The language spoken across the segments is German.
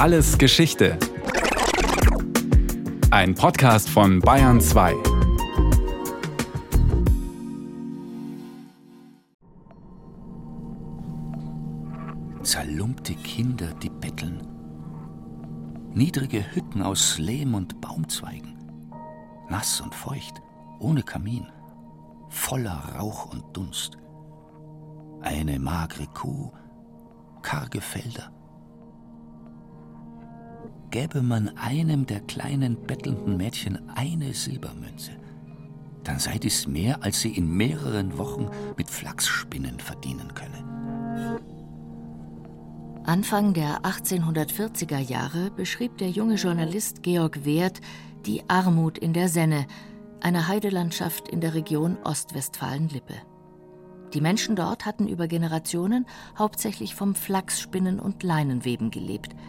Alles Geschichte. Ein Podcast von Bayern 2. Zerlumpte Kinder, die betteln. Niedrige Hütten aus Lehm und Baumzweigen. Nass und feucht, ohne Kamin. Voller Rauch und Dunst. Eine magere Kuh, karge Felder gäbe man einem der kleinen bettelnden Mädchen eine Silbermünze, dann sei dies mehr, als sie in mehreren Wochen mit Flachsspinnen verdienen könne. Anfang der 1840er Jahre beschrieb der junge Journalist Georg Werth die Armut in der Senne, einer Heidelandschaft in der Region Ostwestfalen-Lippe. Die Menschen dort hatten über Generationen hauptsächlich vom Flachsspinnen und Leinenweben gelebt –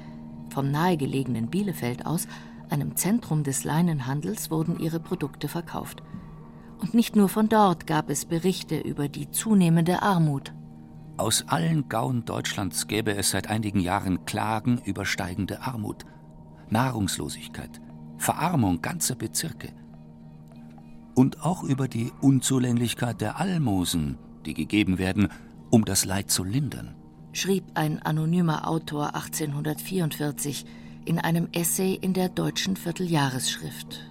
vom nahegelegenen Bielefeld aus, einem Zentrum des Leinenhandels, wurden ihre Produkte verkauft. Und nicht nur von dort gab es Berichte über die zunehmende Armut. Aus allen Gauen Deutschlands gäbe es seit einigen Jahren Klagen über steigende Armut, Nahrungslosigkeit, Verarmung ganzer Bezirke. Und auch über die Unzulänglichkeit der Almosen, die gegeben werden, um das Leid zu lindern schrieb ein anonymer Autor 1844 in einem Essay in der deutschen Vierteljahresschrift.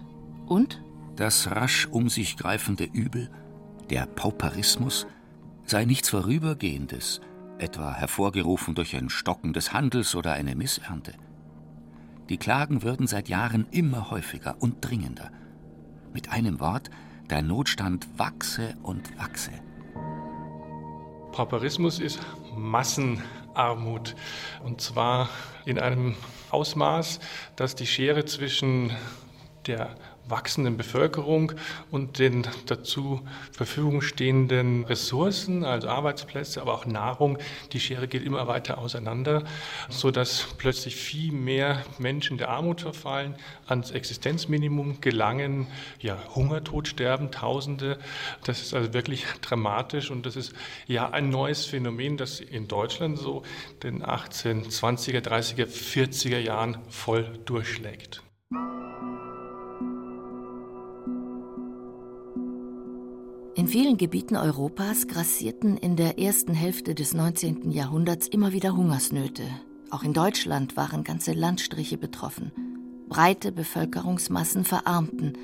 Und? Das rasch um sich greifende Übel, der Pauperismus, sei nichts Vorübergehendes, etwa hervorgerufen durch ein Stocken des Handels oder eine Missernte. Die Klagen würden seit Jahren immer häufiger und dringender. Mit einem Wort, der Notstand wachse und wachse. Pauperismus ist Massenarmut. Und zwar in einem Ausmaß, dass die Schere zwischen der wachsenden Bevölkerung und den dazu Verfügung stehenden Ressourcen, also Arbeitsplätze, aber auch Nahrung, die Schere geht immer weiter auseinander, sodass plötzlich viel mehr Menschen der Armut verfallen, ans Existenzminimum gelangen, ja, Hungertod sterben, Tausende. Das ist also wirklich dramatisch und das ist ja ein neues Phänomen, das in Deutschland so den 1820er, 30er, 40er Jahren voll durchschlägt. In vielen Gebieten Europas grassierten in der ersten Hälfte des 19. Jahrhunderts immer wieder Hungersnöte. Auch in Deutschland waren ganze Landstriche betroffen. Breite Bevölkerungsmassen verarmten,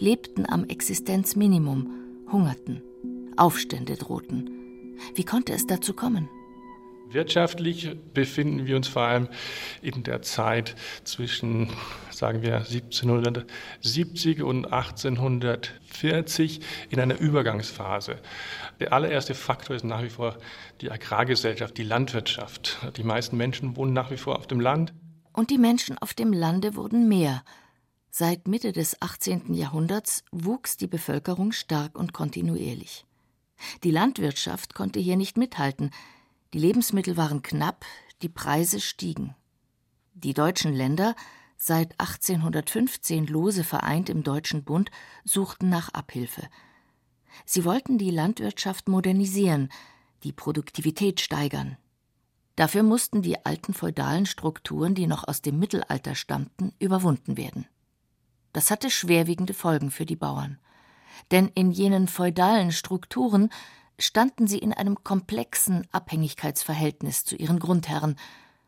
lebten am Existenzminimum, hungerten. Aufstände drohten. Wie konnte es dazu kommen? Wirtschaftlich befinden wir uns vor allem in der Zeit zwischen, sagen wir, 1770 und 1840 in einer Übergangsphase. Der allererste Faktor ist nach wie vor die Agrargesellschaft, die Landwirtschaft. Die meisten Menschen wohnen nach wie vor auf dem Land. Und die Menschen auf dem Lande wurden mehr. Seit Mitte des 18. Jahrhunderts wuchs die Bevölkerung stark und kontinuierlich. Die Landwirtschaft konnte hier nicht mithalten, die Lebensmittel waren knapp, die Preise stiegen. Die deutschen Länder, seit 1815 lose vereint im Deutschen Bund, suchten nach Abhilfe. Sie wollten die Landwirtschaft modernisieren, die Produktivität steigern. Dafür mussten die alten feudalen Strukturen, die noch aus dem Mittelalter stammten, überwunden werden. Das hatte schwerwiegende Folgen für die Bauern. Denn in jenen feudalen Strukturen standen sie in einem komplexen Abhängigkeitsverhältnis zu ihren Grundherren,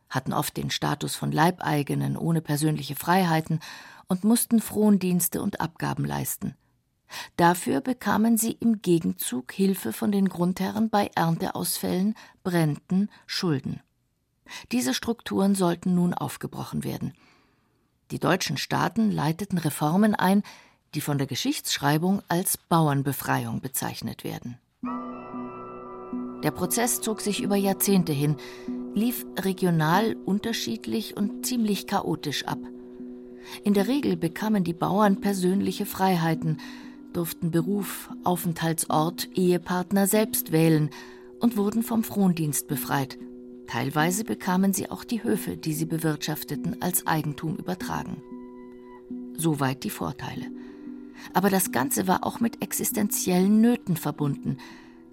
hatten oft den Status von Leibeigenen ohne persönliche Freiheiten und mussten Frondienste und Abgaben leisten. Dafür bekamen sie im Gegenzug Hilfe von den Grundherren bei Ernteausfällen, Bränden, Schulden. Diese Strukturen sollten nun aufgebrochen werden. Die deutschen Staaten leiteten Reformen ein, die von der Geschichtsschreibung als Bauernbefreiung bezeichnet werden. Der Prozess zog sich über Jahrzehnte hin, lief regional unterschiedlich und ziemlich chaotisch ab. In der Regel bekamen die Bauern persönliche Freiheiten, durften Beruf, Aufenthaltsort, Ehepartner selbst wählen und wurden vom Frondienst befreit. Teilweise bekamen sie auch die Höfe, die sie bewirtschafteten, als Eigentum übertragen. Soweit die Vorteile. Aber das Ganze war auch mit existenziellen Nöten verbunden,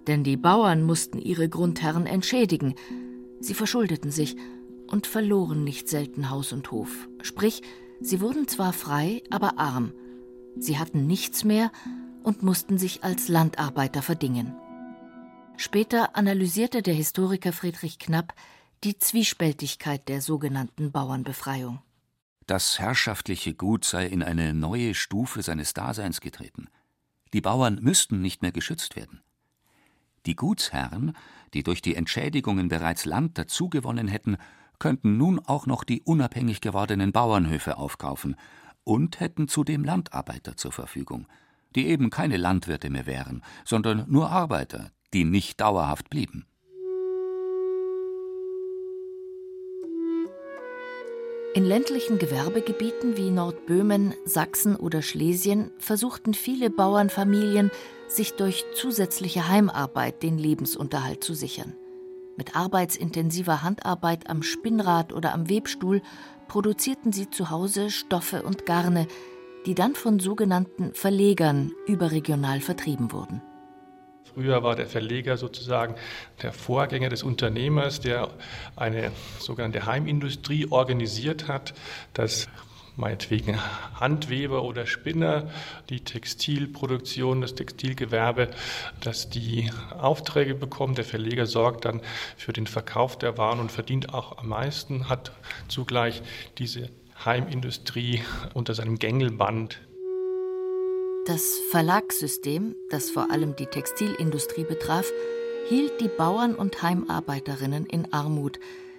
denn die Bauern mussten ihre Grundherren entschädigen. Sie verschuldeten sich und verloren nicht selten Haus und Hof. Sprich, sie wurden zwar frei, aber arm. Sie hatten nichts mehr und mussten sich als Landarbeiter verdingen. Später analysierte der Historiker Friedrich Knapp die Zwiespältigkeit der sogenannten Bauernbefreiung. Das herrschaftliche Gut sei in eine neue Stufe seines Daseins getreten. Die Bauern müssten nicht mehr geschützt werden. Die Gutsherren, die durch die Entschädigungen bereits Land dazugewonnen hätten, könnten nun auch noch die unabhängig gewordenen Bauernhöfe aufkaufen und hätten zudem Landarbeiter zur Verfügung, die eben keine Landwirte mehr wären, sondern nur Arbeiter, die nicht dauerhaft blieben. In ländlichen Gewerbegebieten wie Nordböhmen, Sachsen oder Schlesien versuchten viele Bauernfamilien, sich durch zusätzliche Heimarbeit den Lebensunterhalt zu sichern. Mit arbeitsintensiver Handarbeit am Spinnrad oder am Webstuhl produzierten sie zu Hause Stoffe und Garne, die dann von sogenannten Verlegern überregional vertrieben wurden. Früher war der Verleger sozusagen der Vorgänger des Unternehmers, der eine sogenannte Heimindustrie organisiert hat, dass meinetwegen Handweber oder Spinner, die Textilproduktion, das Textilgewerbe, dass die Aufträge bekommen. Der Verleger sorgt dann für den Verkauf der Waren und verdient auch am meisten, hat zugleich diese Heimindustrie unter seinem Gängelband das Verlagssystem, das vor allem die Textilindustrie betraf, hielt die Bauern und Heimarbeiterinnen in Armut,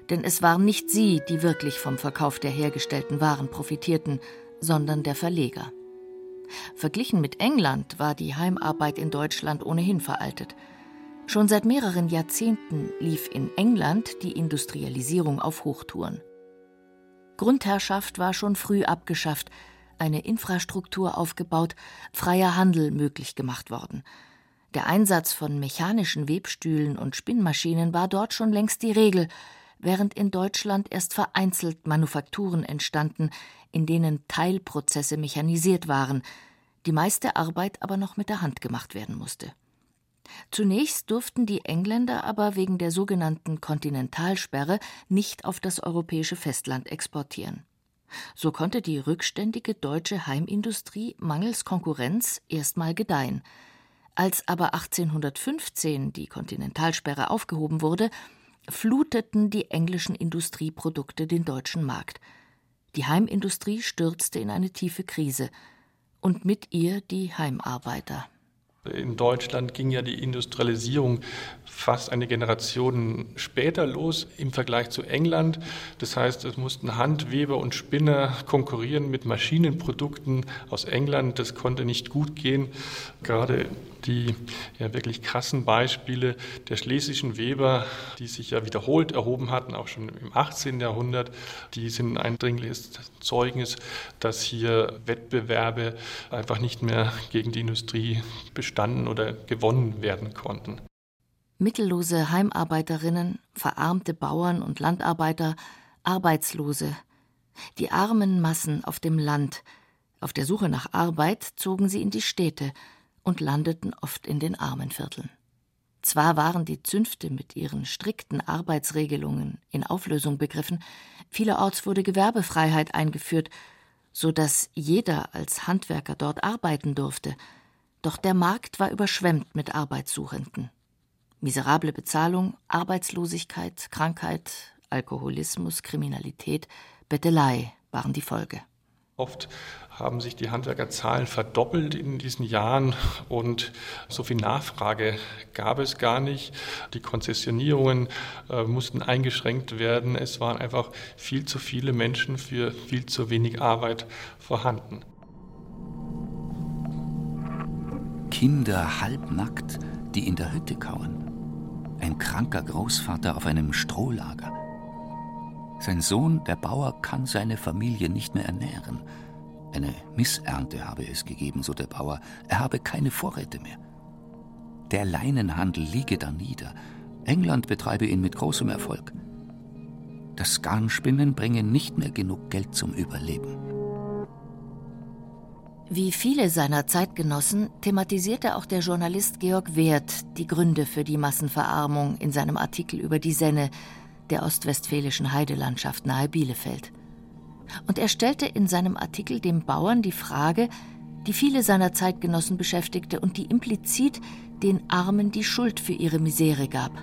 denn es waren nicht sie, die wirklich vom Verkauf der hergestellten Waren profitierten, sondern der Verleger. Verglichen mit England war die Heimarbeit in Deutschland ohnehin veraltet. Schon seit mehreren Jahrzehnten lief in England die Industrialisierung auf Hochtouren. Grundherrschaft war schon früh abgeschafft, eine Infrastruktur aufgebaut, freier Handel möglich gemacht worden. Der Einsatz von mechanischen Webstühlen und Spinnmaschinen war dort schon längst die Regel, während in Deutschland erst vereinzelt Manufakturen entstanden, in denen Teilprozesse mechanisiert waren, die meiste Arbeit aber noch mit der Hand gemacht werden musste. Zunächst durften die Engländer aber wegen der sogenannten Kontinentalsperre nicht auf das europäische Festland exportieren. So konnte die rückständige deutsche Heimindustrie mangels Konkurrenz erstmal gedeihen. Als aber 1815 die Kontinentalsperre aufgehoben wurde, fluteten die englischen Industrieprodukte den deutschen Markt. Die Heimindustrie stürzte in eine tiefe Krise und mit ihr die Heimarbeiter. In Deutschland ging ja die Industrialisierung fast eine Generation später los im Vergleich zu England. Das heißt, es mussten Handweber und Spinner konkurrieren mit Maschinenprodukten aus England. Das konnte nicht gut gehen. Gerade die ja wirklich krassen Beispiele der schlesischen Weber, die sich ja wiederholt erhoben hatten, auch schon im 18. Jahrhundert, die sind ein dringliches Zeugnis, dass hier Wettbewerbe einfach nicht mehr gegen die Industrie bestanden oder gewonnen werden konnten. Mittellose Heimarbeiterinnen, verarmte Bauern und Landarbeiter, Arbeitslose, die armen Massen auf dem Land, auf der Suche nach Arbeit zogen sie in die Städte und landeten oft in den Armenvierteln. Zwar waren die Zünfte mit ihren strikten Arbeitsregelungen in Auflösung begriffen, vielerorts wurde Gewerbefreiheit eingeführt, so dass jeder als Handwerker dort arbeiten durfte, doch der Markt war überschwemmt mit Arbeitssuchenden. Miserable Bezahlung, Arbeitslosigkeit, Krankheit, Alkoholismus, Kriminalität, Bettelei waren die Folge. Oft haben sich die Handwerkerzahlen verdoppelt in diesen Jahren und so viel Nachfrage gab es gar nicht. Die Konzessionierungen äh, mussten eingeschränkt werden. Es waren einfach viel zu viele Menschen für viel zu wenig Arbeit vorhanden. Kinder halbnackt, die in der Hütte kauern. Ein kranker Großvater auf einem Strohlager. Sein Sohn, der Bauer, kann seine Familie nicht mehr ernähren. Eine Missernte habe es gegeben, so der Bauer. Er habe keine Vorräte mehr. Der Leinenhandel liege da nieder. England betreibe ihn mit großem Erfolg. Das Garnspinnen bringe nicht mehr genug Geld zum Überleben. Wie viele seiner Zeitgenossen thematisierte auch der Journalist Georg Werth die Gründe für die Massenverarmung in seinem Artikel über die Senne, der ostwestfälischen Heidelandschaft nahe Bielefeld. Und er stellte in seinem Artikel dem Bauern die Frage, die viele seiner Zeitgenossen beschäftigte und die implizit den Armen die Schuld für ihre Misere gab.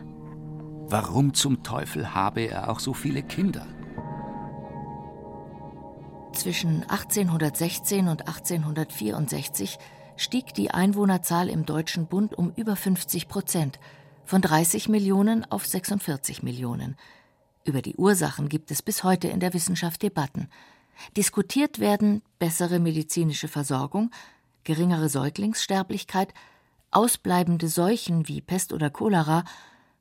Warum zum Teufel habe er auch so viele Kinder? Zwischen 1816 und 1864 stieg die Einwohnerzahl im Deutschen Bund um über 50 Prozent, von 30 Millionen auf 46 Millionen. Über die Ursachen gibt es bis heute in der Wissenschaft Debatten. Diskutiert werden bessere medizinische Versorgung, geringere Säuglingssterblichkeit, ausbleibende Seuchen wie Pest oder Cholera,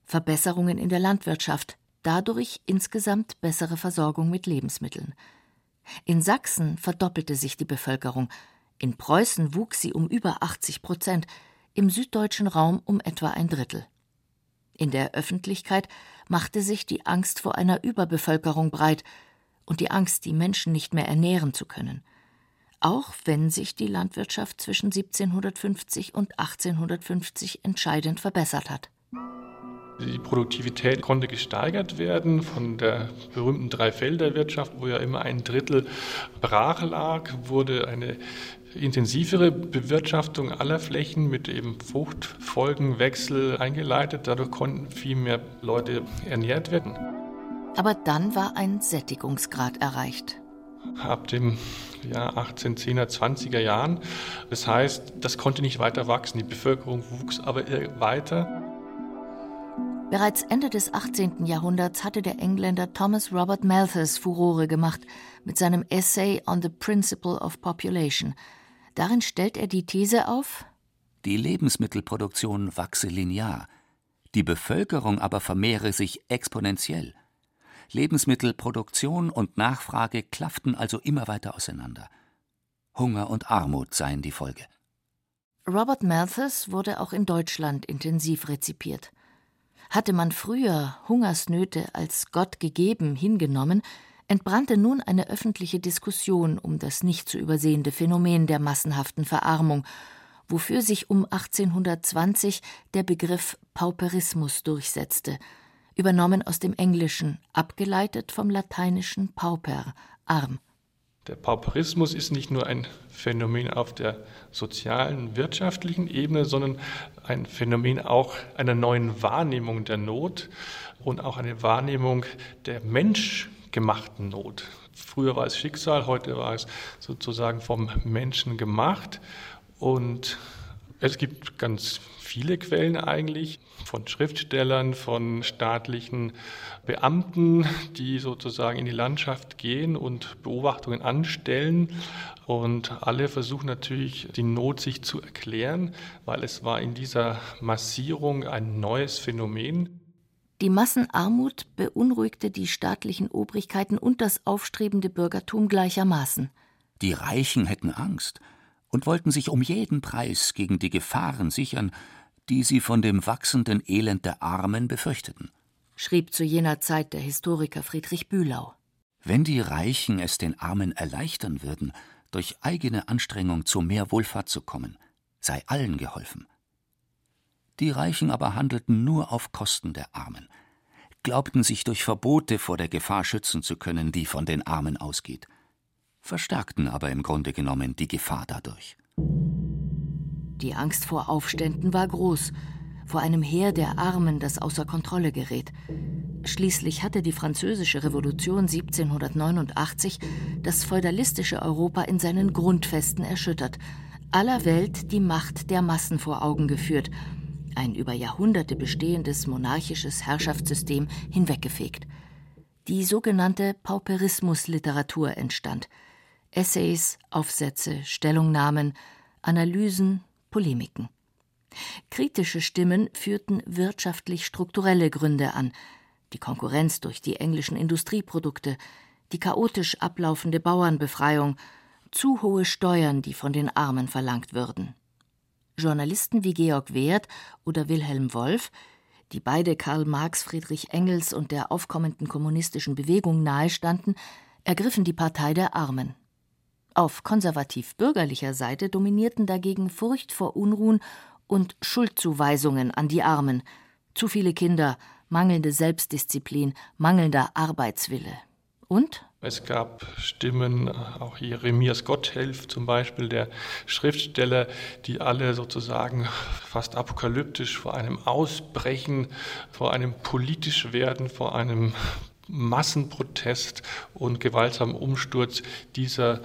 Verbesserungen in der Landwirtschaft, dadurch insgesamt bessere Versorgung mit Lebensmitteln. In Sachsen verdoppelte sich die Bevölkerung, in Preußen wuchs sie um über 80 Prozent, im süddeutschen Raum um etwa ein Drittel. In der Öffentlichkeit machte sich die Angst vor einer Überbevölkerung breit und die Angst, die Menschen nicht mehr ernähren zu können. Auch wenn sich die Landwirtschaft zwischen 1750 und 1850 entscheidend verbessert hat. Die Produktivität konnte gesteigert werden von der berühmten Dreifelderwirtschaft, wo ja immer ein Drittel brach lag, wurde eine intensivere Bewirtschaftung aller Flächen mit eben Fruchtfolgenwechsel eingeleitet. Dadurch konnten viel mehr Leute ernährt werden. Aber dann war ein Sättigungsgrad erreicht. Ab dem Jahr 1810er, 20er Jahren. Das heißt, das konnte nicht weiter wachsen. Die Bevölkerung wuchs aber weiter. Bereits Ende des 18. Jahrhunderts hatte der Engländer Thomas Robert Malthus Furore gemacht mit seinem Essay on the Principle of Population. Darin stellt er die These auf, die Lebensmittelproduktion wachse linear, die Bevölkerung aber vermehre sich exponentiell. Lebensmittelproduktion und Nachfrage klafften also immer weiter auseinander. Hunger und Armut seien die Folge. Robert Malthus wurde auch in Deutschland intensiv rezipiert. Hatte man früher Hungersnöte als Gott gegeben hingenommen, entbrannte nun eine öffentliche Diskussion um das nicht zu übersehende Phänomen der massenhaften Verarmung, wofür sich um 1820 der Begriff Pauperismus durchsetzte, übernommen aus dem Englischen, abgeleitet vom lateinischen pauper, arm. Der Pauperismus ist nicht nur ein Phänomen auf der sozialen, wirtschaftlichen Ebene, sondern ein Phänomen auch einer neuen Wahrnehmung der Not und auch eine Wahrnehmung der menschgemachten Not. Früher war es Schicksal, heute war es sozusagen vom Menschen gemacht und es gibt ganz viele Quellen eigentlich von Schriftstellern, von staatlichen Beamten, die sozusagen in die Landschaft gehen und Beobachtungen anstellen. Und alle versuchen natürlich, die Not sich zu erklären, weil es war in dieser Massierung ein neues Phänomen. Die Massenarmut beunruhigte die staatlichen Obrigkeiten und das aufstrebende Bürgertum gleichermaßen. Die Reichen hätten Angst und wollten sich um jeden Preis gegen die Gefahren sichern, die sie von dem wachsenden Elend der Armen befürchteten, schrieb zu jener Zeit der Historiker Friedrich Bühlau. Wenn die Reichen es den Armen erleichtern würden, durch eigene Anstrengung zu mehr Wohlfahrt zu kommen, sei allen geholfen. Die Reichen aber handelten nur auf Kosten der Armen, glaubten sich durch Verbote vor der Gefahr schützen zu können, die von den Armen ausgeht, verstärkten aber im Grunde genommen die Gefahr dadurch. Die Angst vor Aufständen war groß, vor einem Heer der Armen, das außer Kontrolle gerät. Schließlich hatte die Französische Revolution 1789 das feudalistische Europa in seinen Grundfesten erschüttert, aller Welt die Macht der Massen vor Augen geführt, ein über Jahrhunderte bestehendes monarchisches Herrschaftssystem hinweggefegt. Die sogenannte Pauperismusliteratur entstand. Essays, Aufsätze, Stellungnahmen, Analysen, Polemiken. Kritische Stimmen führten wirtschaftlich strukturelle Gründe an, die Konkurrenz durch die englischen Industrieprodukte, die chaotisch ablaufende Bauernbefreiung, zu hohe Steuern, die von den Armen verlangt würden. Journalisten wie Georg Wehrt oder Wilhelm Wolff, die beide Karl Marx, Friedrich Engels und der aufkommenden kommunistischen Bewegung nahestanden, ergriffen die Partei der Armen. Auf konservativ-bürgerlicher Seite dominierten dagegen Furcht vor Unruhen und Schuldzuweisungen an die Armen. Zu viele Kinder, mangelnde Selbstdisziplin, mangelnder Arbeitswille. Und es gab Stimmen, auch Jeremias Gotthelf zum Beispiel, der Schriftsteller, die alle sozusagen fast apokalyptisch vor einem Ausbrechen, vor einem politisch werden, vor einem Massenprotest und gewaltsamen Umsturz dieser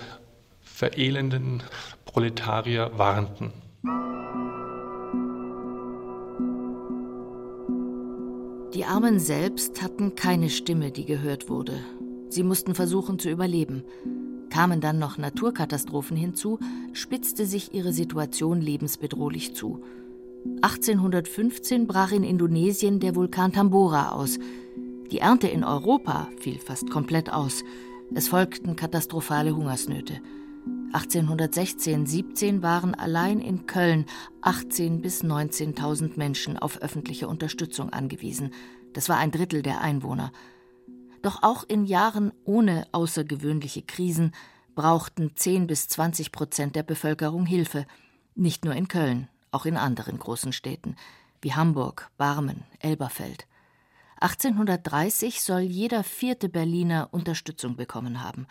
verelenden Proletarier warnten. Die Armen selbst hatten keine Stimme, die gehört wurde. Sie mussten versuchen zu überleben. Kamen dann noch Naturkatastrophen hinzu, spitzte sich ihre Situation lebensbedrohlich zu. 1815 brach in Indonesien der Vulkan Tambora aus. Die Ernte in Europa fiel fast komplett aus. Es folgten katastrophale Hungersnöte. 1816-17 waren allein in Köln 18.000 bis 19.000 Menschen auf öffentliche Unterstützung angewiesen. Das war ein Drittel der Einwohner. Doch auch in Jahren ohne außergewöhnliche Krisen brauchten 10 bis 20 Prozent der Bevölkerung Hilfe. Nicht nur in Köln, auch in anderen großen Städten wie Hamburg, Barmen, Elberfeld. 1830 soll jeder vierte Berliner Unterstützung bekommen haben.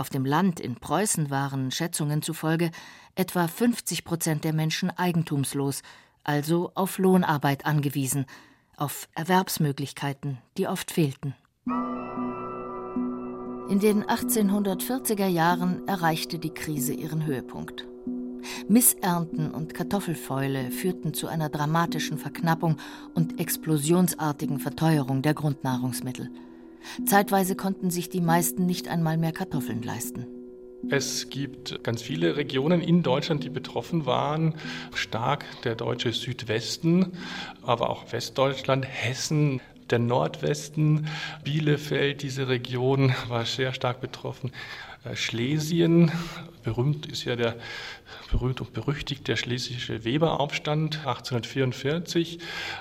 Auf dem Land in Preußen waren Schätzungen zufolge etwa 50 Prozent der Menschen eigentumslos, also auf Lohnarbeit angewiesen, auf Erwerbsmöglichkeiten, die oft fehlten. In den 1840er Jahren erreichte die Krise ihren Höhepunkt. Missernten und Kartoffelfäule führten zu einer dramatischen Verknappung und explosionsartigen Verteuerung der Grundnahrungsmittel. Zeitweise konnten sich die meisten nicht einmal mehr Kartoffeln leisten. Es gibt ganz viele Regionen in Deutschland, die betroffen waren. Stark der deutsche Südwesten, aber auch Westdeutschland, Hessen, der Nordwesten, Bielefeld, diese Region war sehr stark betroffen. Äh, Schlesien, berühmt ist ja der berühmt und berüchtigt der schlesische Weberaufstand 1844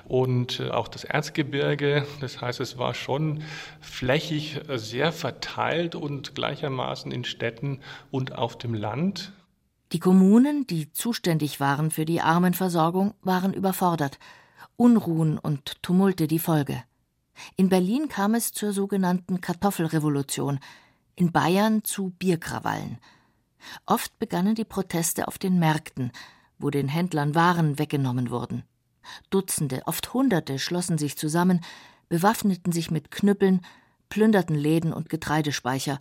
und äh, auch das Erzgebirge. Das heißt, es war schon flächig äh, sehr verteilt und gleichermaßen in Städten und auf dem Land. Die Kommunen, die zuständig waren für die Armenversorgung, waren überfordert. Unruhen und Tumulte die Folge. In Berlin kam es zur sogenannten Kartoffelrevolution, in Bayern zu Bierkrawallen. Oft begannen die Proteste auf den Märkten, wo den Händlern Waren weggenommen wurden. Dutzende, oft Hunderte schlossen sich zusammen, bewaffneten sich mit Knüppeln, plünderten Läden und Getreidespeicher,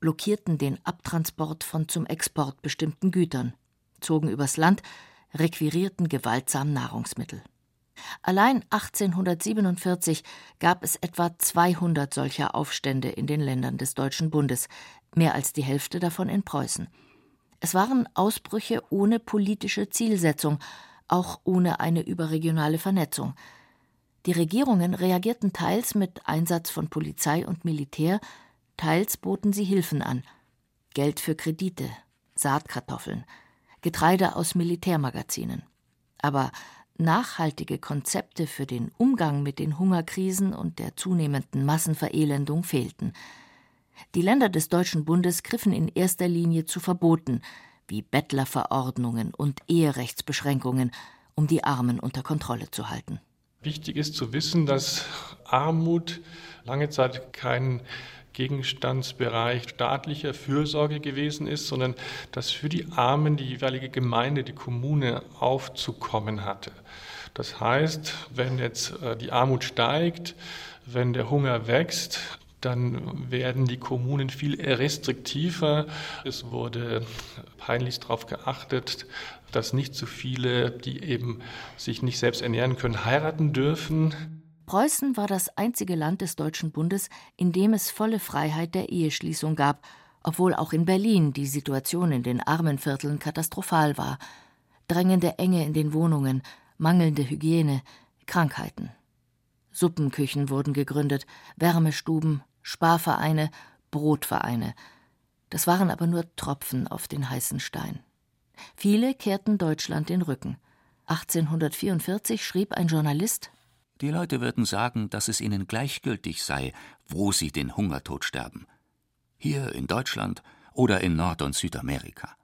blockierten den Abtransport von zum Export bestimmten Gütern, zogen übers Land, requirierten gewaltsam Nahrungsmittel. Allein 1847 gab es etwa 200 solcher Aufstände in den Ländern des Deutschen Bundes, mehr als die Hälfte davon in Preußen. Es waren Ausbrüche ohne politische Zielsetzung, auch ohne eine überregionale Vernetzung. Die Regierungen reagierten teils mit Einsatz von Polizei und Militär, teils boten sie Hilfen an. Geld für Kredite, Saatkartoffeln, Getreide aus Militärmagazinen. Aber Nachhaltige Konzepte für den Umgang mit den Hungerkrisen und der zunehmenden Massenverelendung fehlten. Die Länder des Deutschen Bundes griffen in erster Linie zu Verboten wie Bettlerverordnungen und Eherechtsbeschränkungen, um die Armen unter Kontrolle zu halten. Wichtig ist zu wissen, dass Armut lange Zeit kein Gegenstandsbereich staatlicher Fürsorge gewesen ist, sondern dass für die Armen die jeweilige Gemeinde, die Kommune aufzukommen hatte. Das heißt, wenn jetzt äh, die Armut steigt, wenn der Hunger wächst, dann werden die Kommunen viel restriktiver. Es wurde peinlichst darauf geachtet, dass nicht zu viele, die eben sich nicht selbst ernähren können, heiraten dürfen. Preußen war das einzige Land des Deutschen Bundes, in dem es volle Freiheit der Eheschließung gab, obwohl auch in Berlin die Situation in den Armenvierteln katastrophal war. Drängende Enge in den Wohnungen, mangelnde Hygiene, Krankheiten. Suppenküchen wurden gegründet, Wärmestuben, Sparvereine, Brotvereine. Das waren aber nur Tropfen auf den heißen Stein. Viele kehrten Deutschland den Rücken. 1844 schrieb ein Journalist die Leute würden sagen, dass es ihnen gleichgültig sei, wo sie den Hungertod sterben. Hier in Deutschland oder in Nord- und Südamerika.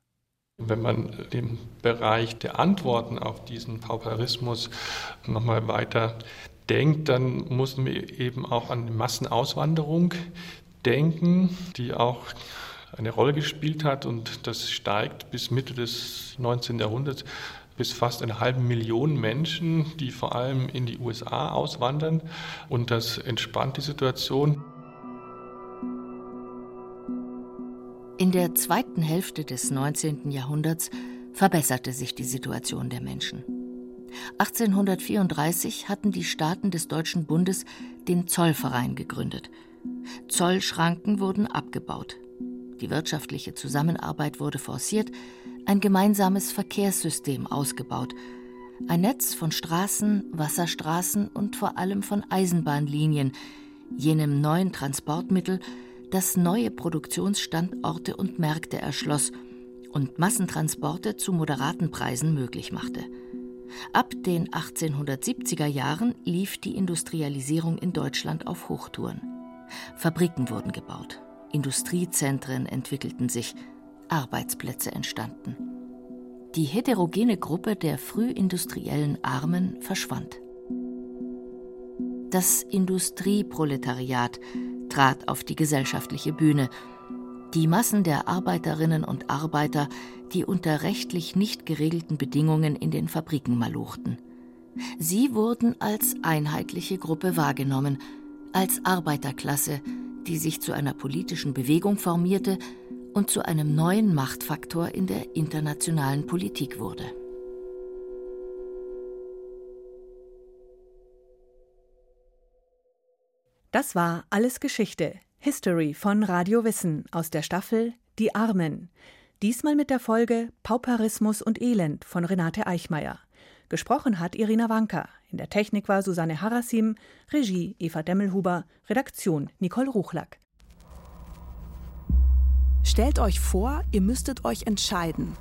Wenn man den Bereich der Antworten auf diesen Pauperismus nochmal weiter denkt, dann muss man eben auch an die Massenauswanderung denken, die auch eine Rolle gespielt hat und das steigt bis Mitte des 19. Jahrhunderts bis fast eine halbe Million Menschen, die vor allem in die USA auswandern und das entspannt die Situation. In der zweiten Hälfte des 19. Jahrhunderts verbesserte sich die Situation der Menschen. 1834 hatten die Staaten des Deutschen Bundes den Zollverein gegründet. Zollschranken wurden abgebaut. Die wirtschaftliche Zusammenarbeit wurde forciert, ein gemeinsames Verkehrssystem ausgebaut, ein Netz von Straßen, Wasserstraßen und vor allem von Eisenbahnlinien, jenem neuen Transportmittel, das neue Produktionsstandorte und Märkte erschloss und Massentransporte zu moderaten Preisen möglich machte. Ab den 1870er Jahren lief die Industrialisierung in Deutschland auf Hochtouren. Fabriken wurden gebaut, Industriezentren entwickelten sich, Arbeitsplätze entstanden. Die heterogene Gruppe der frühindustriellen Armen verschwand. Das Industrieproletariat trat auf die gesellschaftliche Bühne. Die Massen der Arbeiterinnen und Arbeiter, die unter rechtlich nicht geregelten Bedingungen in den Fabriken malochten. Sie wurden als einheitliche Gruppe wahrgenommen, als Arbeiterklasse, die sich zu einer politischen Bewegung formierte und zu einem neuen Machtfaktor in der internationalen Politik wurde. Das war Alles Geschichte, History von Radio Wissen aus der Staffel Die Armen. Diesmal mit der Folge Pauperismus und Elend von Renate Eichmeier. Gesprochen hat Irina Wanka. In der Technik war Susanne Harassim, Regie Eva Demmelhuber, Redaktion Nicole Ruchlack. Stellt euch vor, ihr müsstet euch entscheiden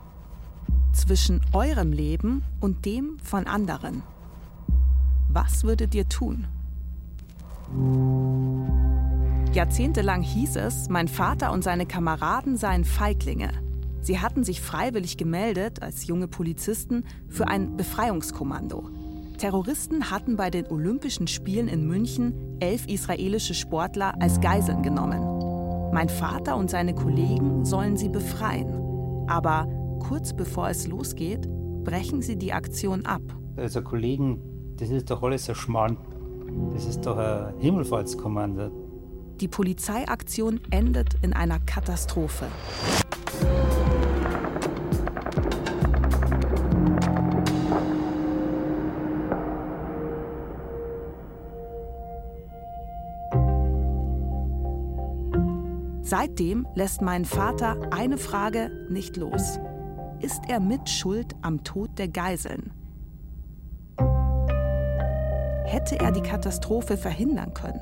zwischen eurem Leben und dem von anderen. Was würdet ihr tun? Jahrzehntelang hieß es, mein Vater und seine Kameraden seien Feiglinge. Sie hatten sich freiwillig gemeldet als junge Polizisten für ein Befreiungskommando. Terroristen hatten bei den Olympischen Spielen in München elf israelische Sportler als Geiseln genommen. Mein Vater und seine Kollegen sollen sie befreien. Aber kurz bevor es losgeht, brechen sie die Aktion ab. Also Kollegen, das ist doch alles ein Schmarrn. Das ist doch ein Himmelfahrtskommando. Die Polizeiaktion endet in einer Katastrophe. Seitdem lässt mein Vater eine Frage nicht los. Ist er mit Schuld am Tod der Geiseln? hätte er die Katastrophe verhindern können.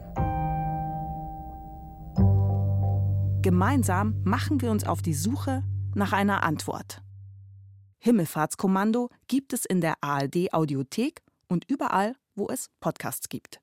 Gemeinsam machen wir uns auf die Suche nach einer Antwort. Himmelfahrtskommando gibt es in der ARD Audiothek und überall, wo es Podcasts gibt.